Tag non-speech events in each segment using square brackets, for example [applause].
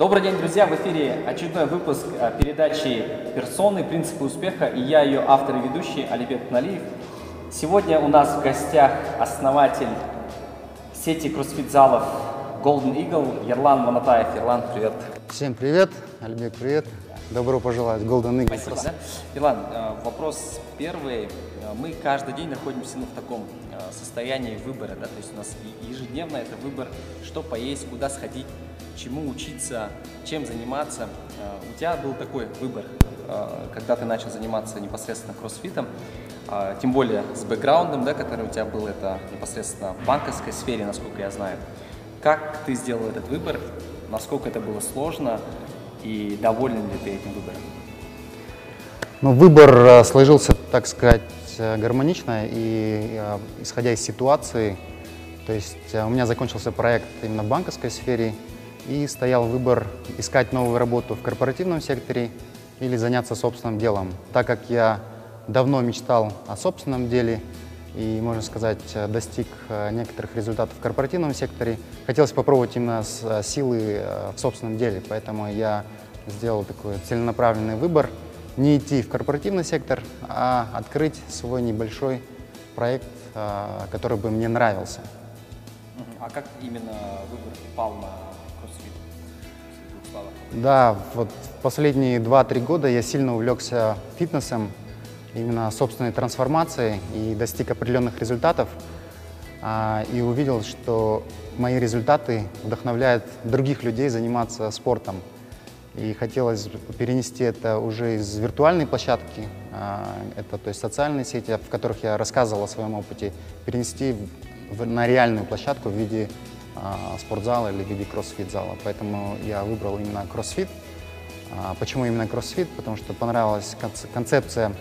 Добрый день, друзья! В эфире очередной выпуск э, передачи «Персоны. Принципы успеха» и я, ее автор и ведущий Алибек Налиев. Сегодня у нас в гостях основатель сети кроссфит-залов Golden Eagle Ерлан Манатаев. Ерлан, привет! Всем привет! Алибек, привет! Добро пожелать, Golden Eagle. Спасибо. Да? Ерлан, э, вопрос первый. Э, мы каждый день находимся ну, в таком состоянии выбора, да, то есть у нас ежедневно это выбор, что поесть, куда сходить, чему учиться, чем заниматься. Э, у тебя был такой выбор, э, когда ты начал заниматься непосредственно кроссфитом, э, тем более с бэкграундом, да, который у тебя был, это непосредственно в банковской сфере, насколько я знаю. Как ты сделал этот выбор, насколько это было сложно и доволен ли ты этим выбором? Ну, выбор сложился, так сказать, гармонично и исходя из ситуации. То есть у меня закончился проект именно в банковской сфере, и стоял выбор искать новую работу в корпоративном секторе или заняться собственным делом. Так как я давно мечтал о собственном деле и, можно сказать, достиг э, некоторых результатов в корпоративном секторе, хотелось попробовать именно э, силы э, в собственном деле, поэтому я сделал такой целенаправленный выбор не идти в корпоративный сектор, а открыть свой небольшой проект, который бы мне нравился. А как именно выбор пал на да, вот последние 2-3 года я сильно увлекся фитнесом, именно собственной трансформацией и достиг определенных результатов. А, и увидел, что мои результаты вдохновляют других людей заниматься спортом. И хотелось перенести это уже из виртуальной площадки, а, это то есть социальные сети, в которых я рассказывал о своем опыте, перенести в, на реальную площадку в виде спортзала или в виде кроссфит-зала. Поэтому я выбрал именно кроссфит. А, почему именно кроссфит? Потому что понравилась концепция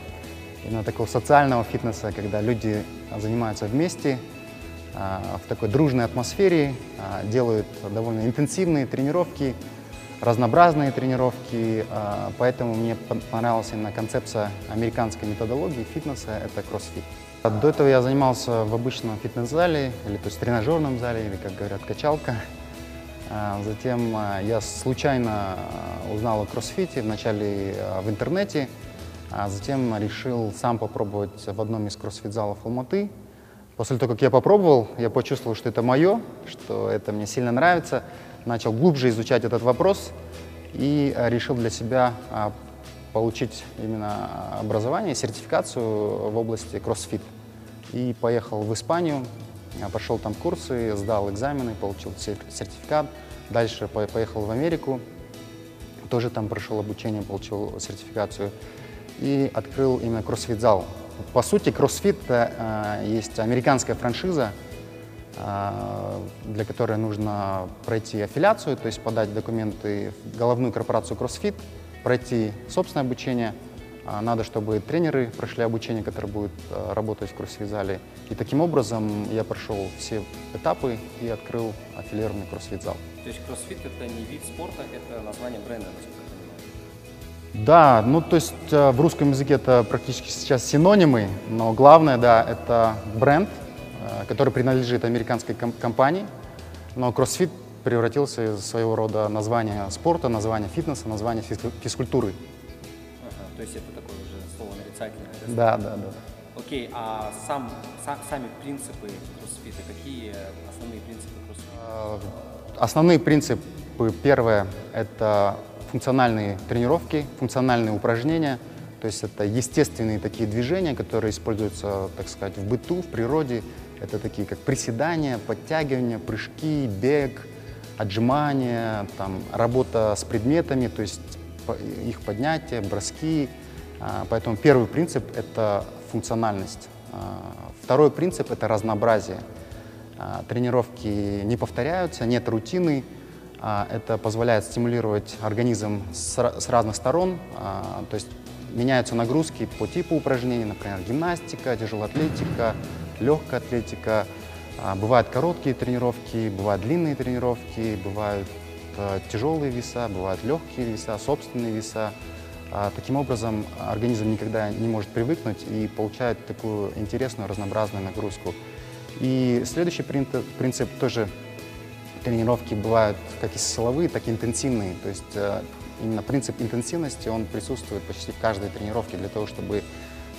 именно такого социального фитнеса, когда люди занимаются вместе, а, в такой дружной атмосфере, делают довольно интенсивные тренировки, разнообразные тренировки, поэтому мне понравилась именно концепция американской методологии фитнеса, это кроссфит. До этого я занимался в обычном фитнес-зале, или то есть тренажерном зале, или, как говорят, качалка. А, затем а, я случайно а, узнал о кроссфите, вначале в интернете, а затем решил сам попробовать в одном из кроссфит-залов Алматы. После того, как я попробовал, я почувствовал, что это мое, что это мне сильно нравится, начал глубже изучать этот вопрос и решил для себя получить именно образование, сертификацию в области кроссфит. И поехал в Испанию, пошел там курсы, сдал экзамены, получил сертификат. Дальше поехал в Америку, тоже там прошел обучение, получил сертификацию. И открыл именно кроссфит-зал. По сути, кроссфит э, есть американская франшиза, э, для которой нужно пройти аффилиацию, то есть подать документы в головную корпорацию CrossFit, пройти собственное обучение. А, надо, чтобы тренеры прошли обучение, которое будет а, работать в кроссфит-зале. И таким образом я прошел все этапы и открыл аффилированный кроссфит-зал. То есть кроссфит – это не вид спорта, это название бренда, Да, ну то есть а, в русском языке это практически сейчас синонимы, но главное, да, это бренд, который принадлежит американской компании, но кроссфит превратился из своего рода названия спорта, названия фитнеса, названия физкультуры. Ага, то есть это такое уже слово нарицательное? Да, да, да. Окей, а сам, сам, сами принципы кроссфита, какие основные принципы кроссфита? А, основные принципы, первое, это функциональные тренировки, функциональные упражнения, то есть это естественные такие движения, которые используются, так сказать, в быту, в природе. Это такие как приседания, подтягивания, прыжки, бег, отжимания, там, работа с предметами, то есть их поднятие, броски. А, поэтому первый принцип – это функциональность. А, второй принцип – это разнообразие. А, тренировки не повторяются, нет рутины. Это позволяет стимулировать организм с разных сторон, то есть меняются нагрузки по типу упражнений, например, гимнастика, тяжелоатлетика, легкая атлетика – бывают короткие тренировки, бывают длинные тренировки, бывают э, тяжелые веса, бывают легкие веса, собственные веса. А, таким образом, организм никогда не может привыкнуть и получает такую интересную, разнообразную нагрузку. И следующий принцип, принцип тоже тренировки бывают как и силовые, так и интенсивные. То есть э, именно принцип интенсивности, он присутствует почти в каждой тренировке для того, чтобы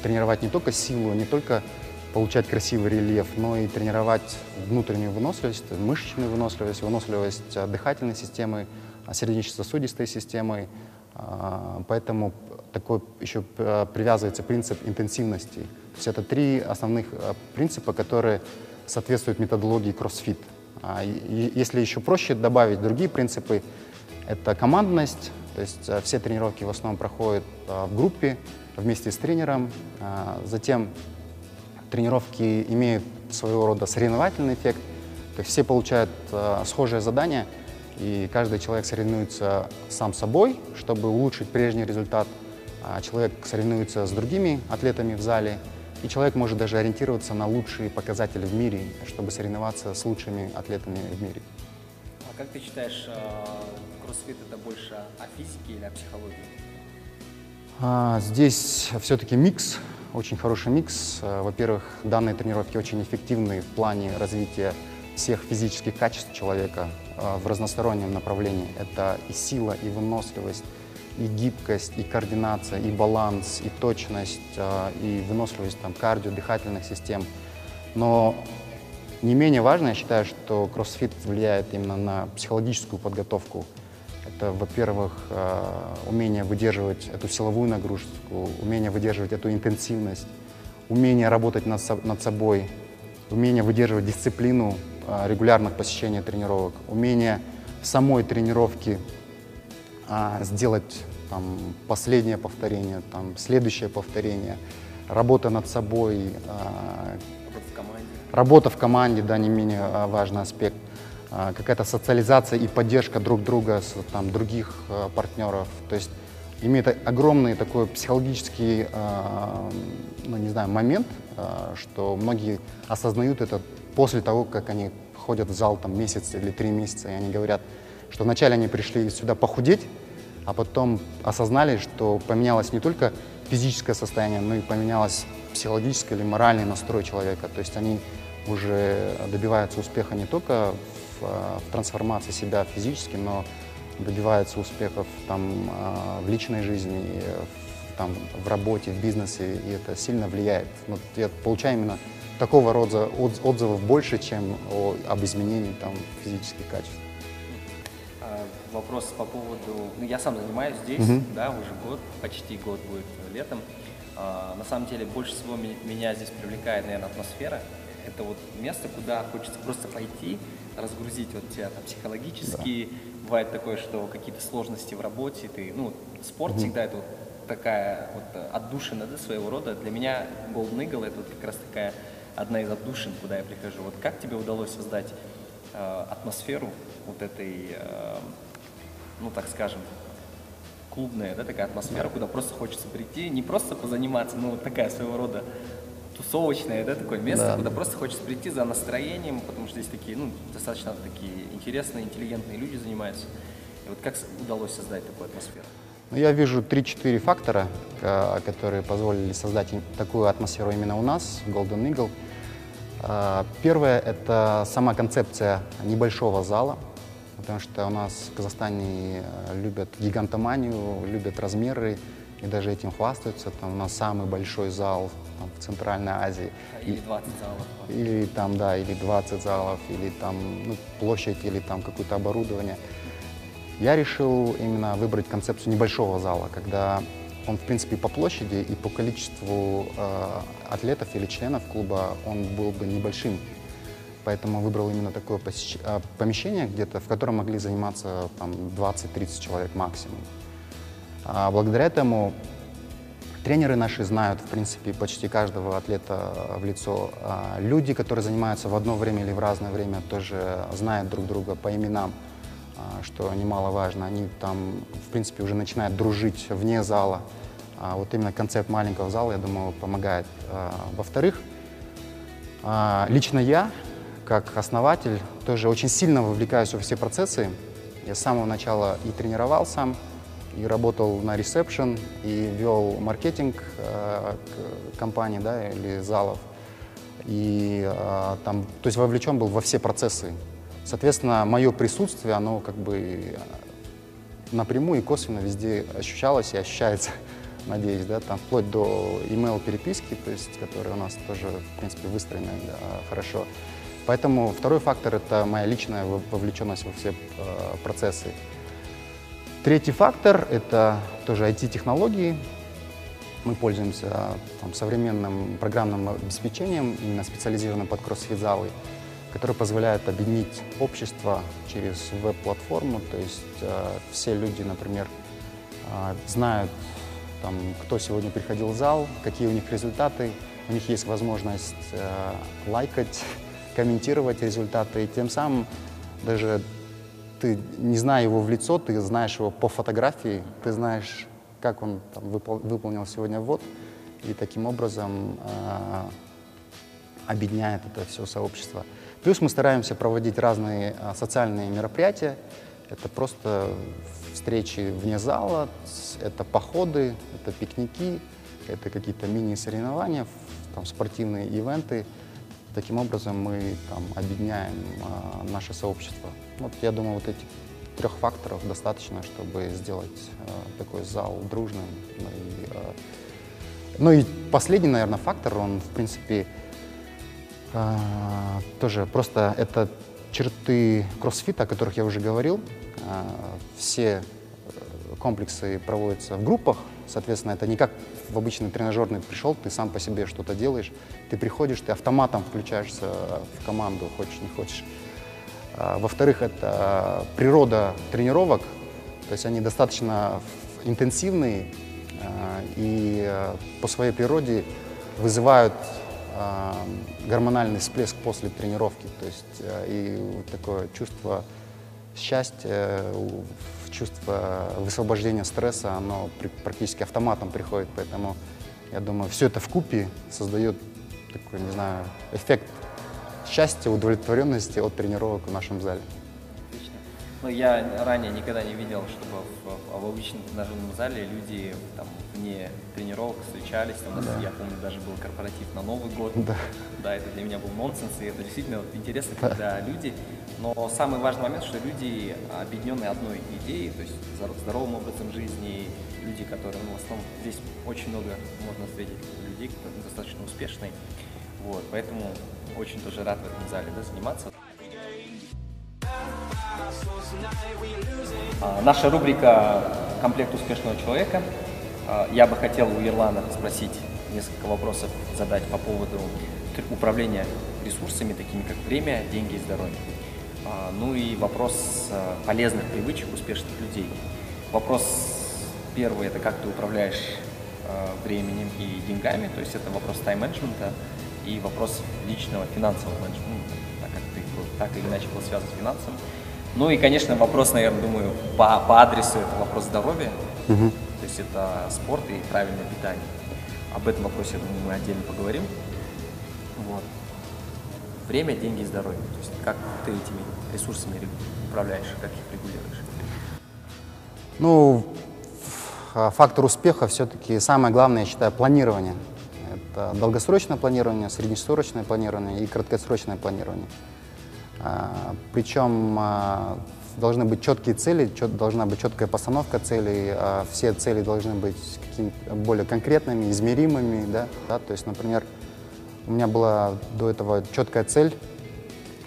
тренировать не только силу, не только получать красивый рельеф, но и тренировать внутреннюю выносливость, мышечную выносливость, выносливость дыхательной системы, сердечно-сосудистой системы. А, поэтому такой еще привязывается принцип интенсивности. То есть это три основных принципа, которые соответствуют методологии CrossFit. А, если еще проще добавить другие принципы, это командность, то есть все тренировки в основном проходят в группе вместе с тренером. А, затем тренировки имеют своего рода соревновательный эффект, то есть все получают э, схожее задание, и каждый человек соревнуется сам собой, чтобы улучшить прежний результат. А человек соревнуется с другими атлетами в зале, и человек может даже ориентироваться на лучшие показатели в мире, чтобы соревноваться с лучшими атлетами в мире. А как ты считаешь, э, кроссфит это больше о физике или о психологии? А, здесь все-таки микс, очень хороший микс. Э, во-первых, данные тренировки очень эффективны в плане развития всех физических качеств человека э, в разностороннем направлении. Это и сила, и выносливость, и гибкость, и координация, и баланс, и точность, а, и выносливость там, кардио, дыхательных систем. Но не менее важно, я считаю, что кроссфит влияет именно на психологическую подготовку. Это, во-первых, а, умение выдерживать эту силовую нагрузку, умение выдерживать эту интенсивность, умение работать над, над собой, умение выдерживать дисциплину а, регулярных посещения тренировок, умение самой тренировки а, сделать там, последнее повторение, там, следующее повторение, работа над собой. А, работа в команде. Работа в команде, да, не менее а, важный аспект. А, какая-то социализация и поддержка друг друга, с, там, других а, партнеров. То есть имеет огромный такой психологический, а, ну, не знаю, момент, что многие осознают это после того, как они ходят в зал там месяц или три месяца, и они говорят, что вначале они пришли сюда похудеть, а потом осознали, что поменялось не только физическое состояние, но и поменялось психологическое или моральный настрой человека. То есть они уже добиваются успеха не только в, в трансформации себя физически, но добиваются успехов там, в личной жизни, в, там, в работе, в бизнесе, и это сильно влияет. Вот я получаю именно такого рода отзывов больше, чем о, об изменении там, физических качеств вопрос по поводу... Ну, я сам занимаюсь здесь, угу. да, уже год, почти год будет летом. А, на самом деле, больше всего меня здесь привлекает, наверное, атмосфера. Это вот место, куда хочется просто пойти, разгрузить вот тебя там психологически. Да. Бывает такое, что какие-то сложности в работе, ты, ну, спорт угу. всегда это вот такая вот отдушина, да, своего рода. Для меня Golden Eagle это вот как раз такая одна из отдушин, куда я прихожу. Вот как тебе удалось создать э, атмосферу вот этой э, ну так скажем, клубная, да, такая атмосфера, куда просто хочется прийти, не просто позаниматься, но вот такая своего рода тусовочное, да, такое место, да. куда просто хочется прийти за настроением, потому что здесь такие, ну, достаточно такие интересные, интеллигентные люди занимаются. И вот как удалось создать такую атмосферу? Ну, я вижу 3-4 фактора, которые позволили создать такую атмосферу именно у нас, в Golden Eagle. А, первое – это сама концепция небольшого зала, потому что у нас в Казахстане э, любят гигантоманию, любят размеры и даже этим хвастаются. Там у нас самый большой зал там, в Центральной Азии. Или 20 залов. Или там, да, или 20 залов, или там ну, площадь, или там какое-то оборудование. Я решил именно выбрать концепцию небольшого зала, когда он, в принципе, по площади и по количеству э, атлетов или членов клуба он был бы небольшим поэтому выбрал именно такое а, помещение где-то, в котором могли заниматься там 20-30 человек максимум. А благодаря этому тренеры наши знают, в принципе, почти каждого атлета в лицо. А люди, которые занимаются в одно время или в разное время, тоже знают друг друга по именам, а, что немаловажно. Они там, в принципе, уже начинают дружить вне зала. Вот именно концепт маленького зала, я думаю, помогает. Во-вторых, лично я как основатель тоже очень сильно вовлекаюсь во все процессы. Я с самого начала и тренировал сам, и работал на ресепшн, и вел маркетинг э, компании да, или залов. И э, там, то есть вовлечен был во все процессы. Соответственно, мое присутствие, оно как бы напрямую и косвенно везде ощущалось и ощущается, [laughs] надеюсь, да, там вплоть до email переписки, то есть, которая у нас тоже, в принципе, выстроена да, хорошо. Поэтому второй фактор — это моя личная вовлеченность во все э, процессы. Третий фактор — это тоже IT-технологии. Мы пользуемся там, современным программным обеспечением, именно специализированным под кроссфит-залы, который позволяет объединить общество через веб-платформу. То есть э, все люди, например, э, знают, там, кто сегодня приходил в зал, какие у них результаты. У них есть возможность э, лайкать, [laughs] комментировать результаты. И тем самым даже ты, не зная его в лицо, ты знаешь его по фотографии, ты знаешь, как он там, выпол выполнил сегодня ввод, и таким образом э, объединяет это все сообщество. Плюс мы стараемся проводить разные э, социальные мероприятия. Это просто встречи вне зала, это походы, это пикники, это какие-то мини-соревнования, там, спортивные ивенты. Таким образом мы там, объединяем э, наше сообщество. Вот я думаю, вот этих трех факторов достаточно, чтобы сделать э, такой зал дружным. Ну и, э, ну и последний, наверное, фактор, он, в принципе, э, тоже просто это черты кроссфита, о которых я уже говорил. Э, все комплексы проводятся в группах, соответственно, это не как в обычный тренажерный пришел, ты сам по себе что-то делаешь, ты приходишь, ты автоматом включаешься в команду, хочешь, не хочешь. А, во-вторых, это природа тренировок, то есть они достаточно интенсивные а, и а, по своей природе вызывают гормональный всплеск после тренировки, то есть и такое чувство счастья, чувство высвобождения стресса, оно практически автоматом приходит, поэтому я думаю, все это в купе создает такой, не знаю, эффект счастья, удовлетворенности от тренировок в нашем зале. Отлично. Ну, я ранее никогда не видел, чтобы в, в, в обычном тренажерном зале люди там, вне тренировок встречались. Там, у нас, да. Я помню, даже был корпоратив на Новый год. Да. да, это для меня был нонсенс, и это действительно вот, интересно, да. когда люди... Но самый важный момент, что люди объединены одной идеей, то есть здоровым образом жизни, люди, которые, ну, в основном, здесь очень много можно встретить людей, которые достаточно успешные. Вот, поэтому очень тоже рад в этом зале да, заниматься. А, наша рубрика «Комплект успешного человека». А, я бы хотел у Ирлана спросить несколько вопросов, задать по поводу управления ресурсами, такими как время, деньги и здоровье. А, ну и вопрос а, полезных привычек успешных людей. Вопрос первый – это как ты управляешь а, временем и деньгами, то есть это вопрос тайм-менеджмента и вопрос личного финансового менеджмента, так как ты так или иначе был связан с финансами. Ну и, конечно, вопрос, наверное, думаю, по, по адресу это вопрос здоровья, угу. то есть это спорт и правильное питание. Об этом вопросе, я думаю, мы отдельно поговорим. Вот. Время, деньги здоровье. То есть как ты этими ресурсами управляешь, как их регулируешь? Ну, фактор успеха все-таки самое главное, я считаю, планирование. Это долгосрочное планирование, среднесрочное планирование и краткосрочное планирование. А, Причем а, должны быть четкие цели, должна быть четкая постановка целей, а все цели должны быть какими-то более конкретными, измеримыми. Да? Да? То есть, например, у меня была до этого четкая цель,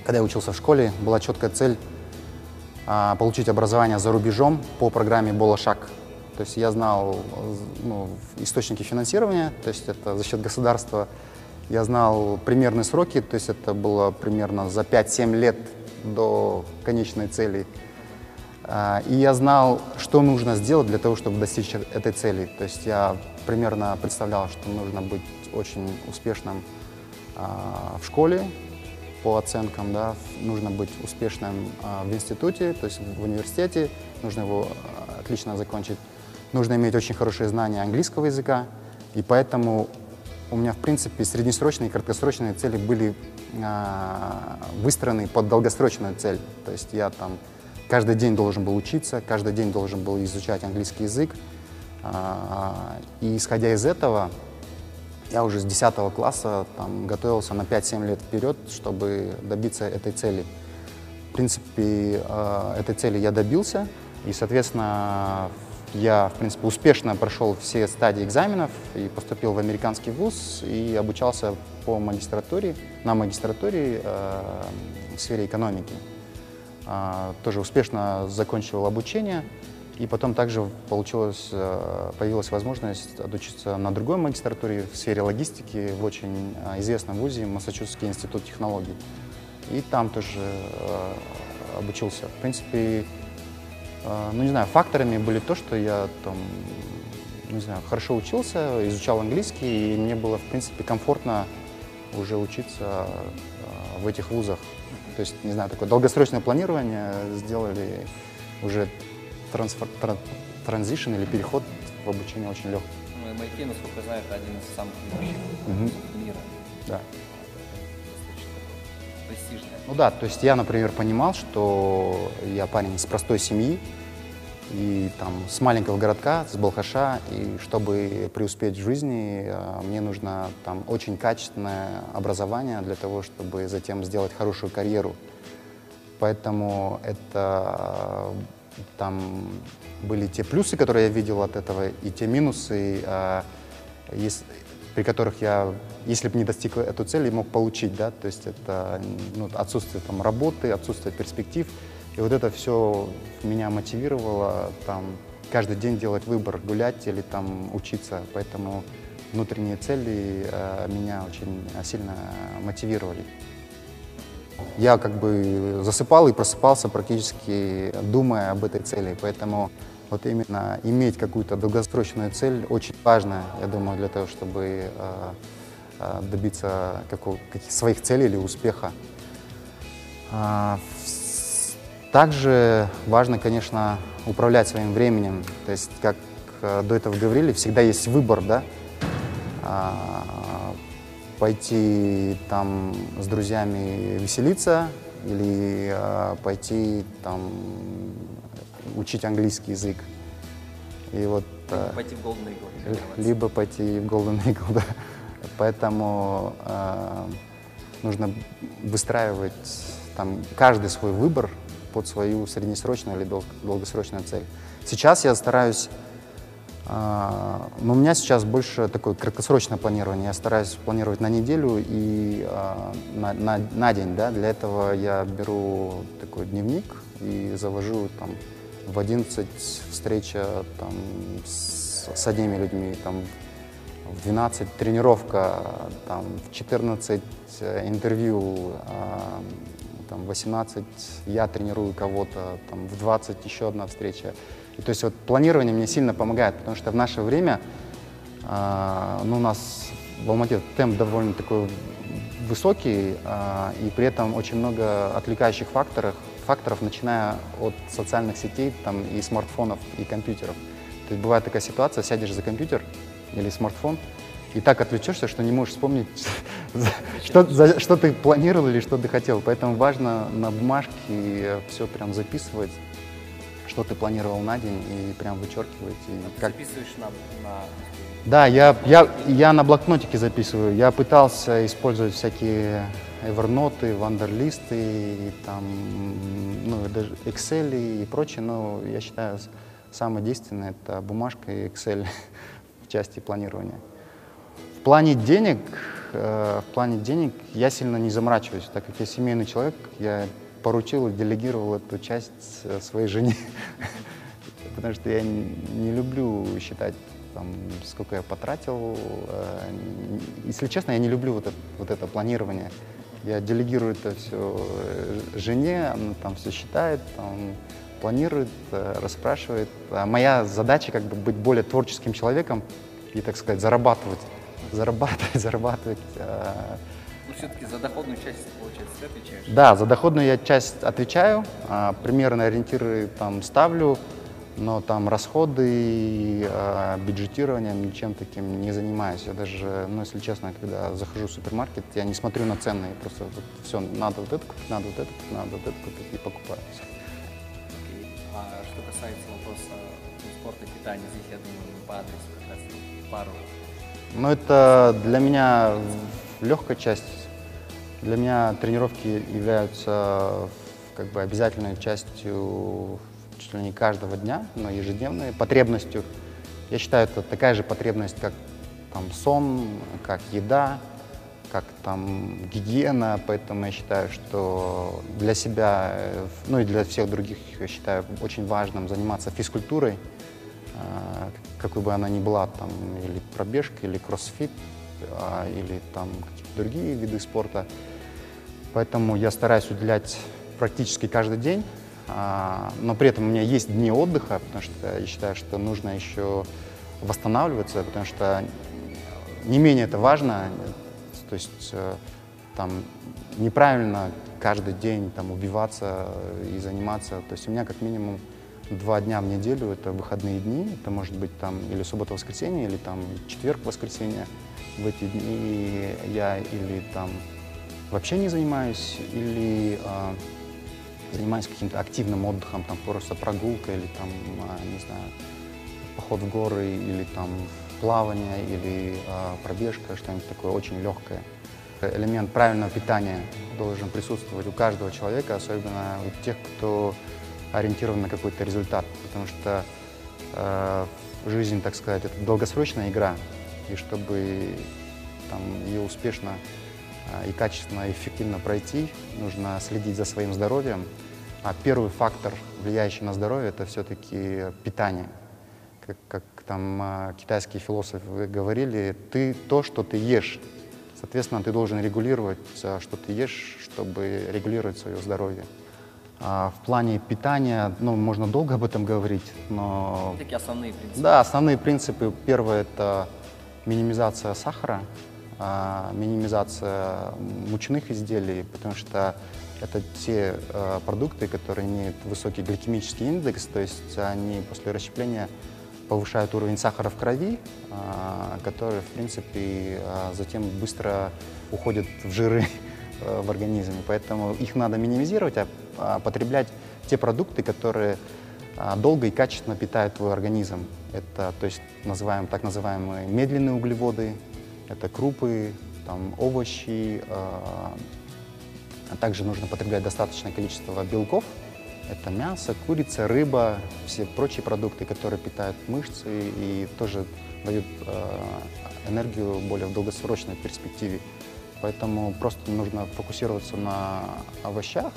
когда я учился в школе, была четкая цель получить образование за рубежом по программе «Болошак». То есть я знал ну, источники финансирования, то есть это за счет государства. Я знал примерные сроки, то есть это было примерно за 5-7 лет до конечной цели. А, и я знал, что нужно сделать для того, чтобы достичь этой цели. То есть я примерно представлял, что нужно быть очень успешным а, в школе по оценкам, да, нужно быть успешным а, в институте, то есть в университете, нужно его отлично закончить нужно иметь очень хорошее знание английского языка, и поэтому у меня, в принципе, среднесрочные и краткосрочные цели были выстроены под долгосрочную цель. То есть я там каждый день должен был учиться, каждый день должен был изучать английский язык. И исходя из этого, я уже с 10 класса там, готовился на 5-7 лет вперед, чтобы добиться этой цели. принципе, э, этой цели я добился. И, соответственно, я, в принципе, успешно прошел все стадии экзаменов и поступил в американский вуз и обучался по магистратуре, на магистратуре э, в сфере экономики. Э, тоже успешно закончил обучение. И потом также получилось, э, появилась возможность отучиться на другой магистратуре в сфере логистики в очень э, известном вузе Массачусетский институт технологий. И там тоже э, обучился. В принципе, ну не знаю, факторами были то, что я там, не знаю, хорошо учился, изучал английский, и мне было, в принципе, комфортно уже учиться в этих вузах. То есть, не знаю, такое долгосрочное планирование сделали уже трансфер, тран, транзишн или переход в обучение очень легкий. Ну, MIT, насколько я знаю, это один из самых ведущих угу. мира. Да. Престижная. Ну да, то есть я, например, понимал, что я парень из простой семьи, и там с маленького городка, с Балхаша, и чтобы преуспеть в жизни, э, мне нужно там очень качественное образование для того, чтобы затем сделать хорошую карьеру. Поэтому это там были те плюсы, которые я видел от этого, и те минусы, а, есть, при которых я, если бы не достиг эту цель, мог получить, да, то есть это ну, отсутствие там работы, отсутствие перспектив, и вот это все меня мотивировало там каждый день делать выбор, гулять или там учиться, поэтому внутренние цели э, меня очень сильно мотивировали я как бы засыпал и просыпался практически думая об этой цели. Поэтому вот именно иметь какую-то долгосрочную цель очень важно, я думаю, для того, чтобы э, э, добиться каких своих целей или успеха. А, также важно, конечно, управлять своим временем. То есть, как э, до этого говорили, всегда есть выбор, да, а, пойти там с друзьями веселиться или э, пойти там учить английский язык. И вот, либо э, пойти в Golden Eagle. Либо пойти в Golden [laughs] Eagle, да. Поэтому э, нужно выстраивать там каждый свой выбор под свою среднесрочную или долгосрочную цель. Сейчас я стараюсь но у меня сейчас больше такое краткосрочное планирование. Я стараюсь планировать на неделю и а, на, на, на день. Да? Для этого я беру такой дневник и завожу там, в 11 встреча там, с, с одними людьми, там, в 12 тренировка, там, в 14 э, интервью, а, там, в 18 я тренирую кого-то, там, в 20 еще одна встреча. И то есть вот планирование мне сильно помогает, потому что в наше время э, ну, у нас в Алмате темп довольно такой высокий, э, и при этом очень много отвлекающих факторов, факторов, начиная от социальных сетей там, и смартфонов, и компьютеров. То есть бывает такая ситуация, сядешь за компьютер или смартфон, и так отвлечешься, что не можешь вспомнить, [laughs] что, что ты планировал или что ты хотел. Поэтому важно на бумажке все прям записывать, что ты планировал на день, и прям вычеркивать. И как... записываешь на, на... Да, я, я, я на блокнотике записываю. Я пытался использовать всякие Evernote, Вандерлисты, и там, ну, даже Excel и прочее, но я считаю, самое действенное — это бумажка и Excel [laughs] в части планирования. В плане денег, э, в плане денег я сильно не заморачиваюсь, так как я семейный человек, я поручил и делегировал эту часть э, своей жене. [laughs] Потому что я не люблю считать, там, сколько я потратил. Э, если честно, я не люблю вот это, вот это планирование. Я делегирую это все э, жене, она там все считает, там, планирует, расспрашивает. А моя задача как бы быть более творческим человеком и, так сказать, зарабатывать, зарабатывать, [laughs] зарабатывать все-таки за доходную часть, получается, ты отвечаешь? Да, за доходную я часть отвечаю, а, примерно ориентиры там ставлю, но там расходы, а, бюджетирование ничем таким не занимаюсь. Я даже, ну, если честно, когда захожу в супермаркет, я не смотрю на цены, я просто вот, все, надо вот это купить, надо вот это купить, надо вот это купить и покупаю. Okay. А что касается вопроса спорта и питания, здесь, я думаю, по адресу как раз пару. Ну, это для меня легкая часть. Для меня тренировки являются как бы обязательной частью чуть ли не каждого дня, но ежедневной потребностью. Я считаю, это такая же потребность, как там сон, как еда, как там гигиена, поэтому я считаю, что для себя, э, ну и для всех других, я считаю очень важным заниматься физкультурой, э, какой бы она ни была, там, или пробежка, или кроссфит, а, или там какие-то другие виды спорта. Поэтому я стараюсь уделять практически каждый день, а, но при этом у меня есть дни отдыха, потому что я считаю, что нужно еще восстанавливаться, потому что не менее это важно, то есть э, там неправильно каждый день там убиваться и заниматься. То есть у меня как минимум два дня в неделю это выходные дни, это может быть там или суббота-воскресенье, или там четверг-воскресенье. В эти дни я или там вообще не занимаюсь, или э, занимаюсь каким-то активным отдыхом, там просто прогулка или там, э, не знаю, поход в горы или там плавание или э, пробежка, что-нибудь такое очень легкое. Элемент правильного питания должен присутствовать у каждого человека, особенно у тех, кто ориентирован на какой-то результат, потому что э, жизнь, так сказать, это долгосрочная игра, и чтобы там, ее успешно и качественно, и эффективно пройти, нужно следить за своим здоровьем. А первый фактор, влияющий на здоровье, это все-таки питание. Как, как там э, китайские философы говорили, ты то, что ты ешь. Соответственно, ты должен регулировать, э, что ты ешь, чтобы регулировать свое здоровье. А в плане питания, ну, можно долго об этом говорить, но... Такие основные принципы. Да, основные принципы. Первое – это минимизация сахара, а, минимизация мучных изделий, потому что это те э, продукты, которые имеют высокий гликемический индекс, то есть они после расщепления повышают уровень сахара в крови, а, который, в принципе, а, затем быстро уходит в жиры [laughs] э, в организме. Поэтому их надо минимизировать, а потреблять те продукты, которые долго и качественно питают твой организм. Это, то есть, называем, так называемые медленные углеводы, это крупы, там, овощи, а также нужно потреблять достаточное количество белков, это мясо, курица, рыба, все прочие продукты, которые питают мышцы и тоже дают э, энергию более в долгосрочной перспективе. Поэтому просто нужно фокусироваться на овощах,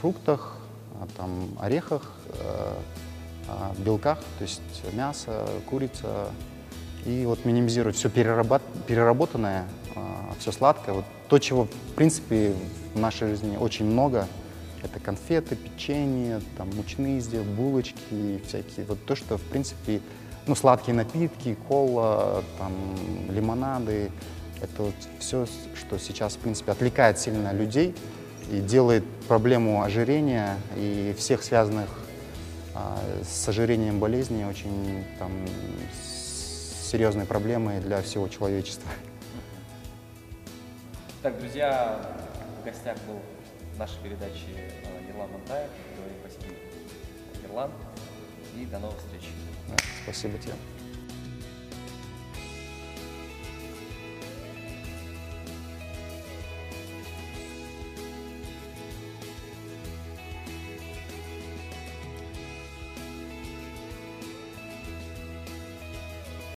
фруктах, там, орехах, белках, то есть мясо, курица. И вот минимизировать все переработ переработанное, э, все сладкое. Вот то, чего, в принципе, в нашей жизни очень много – это конфеты, печенье, там, мучные изделия, булочки, всякие. Вот то, что, в принципе, ну, сладкие напитки, кола, там, лимонады. Это вот все, что сейчас, в принципе, отвлекает сильно людей и делает проблему ожирения и всех связанных а, с ожирением болезней очень там, серьезной проблемой для всего человечества. Так, друзья, в гостях был в нашей передаче э, Ерлан Монтаев. Говорим спасибо, Ерлан. И до новых встреч. Да, спасибо тебе.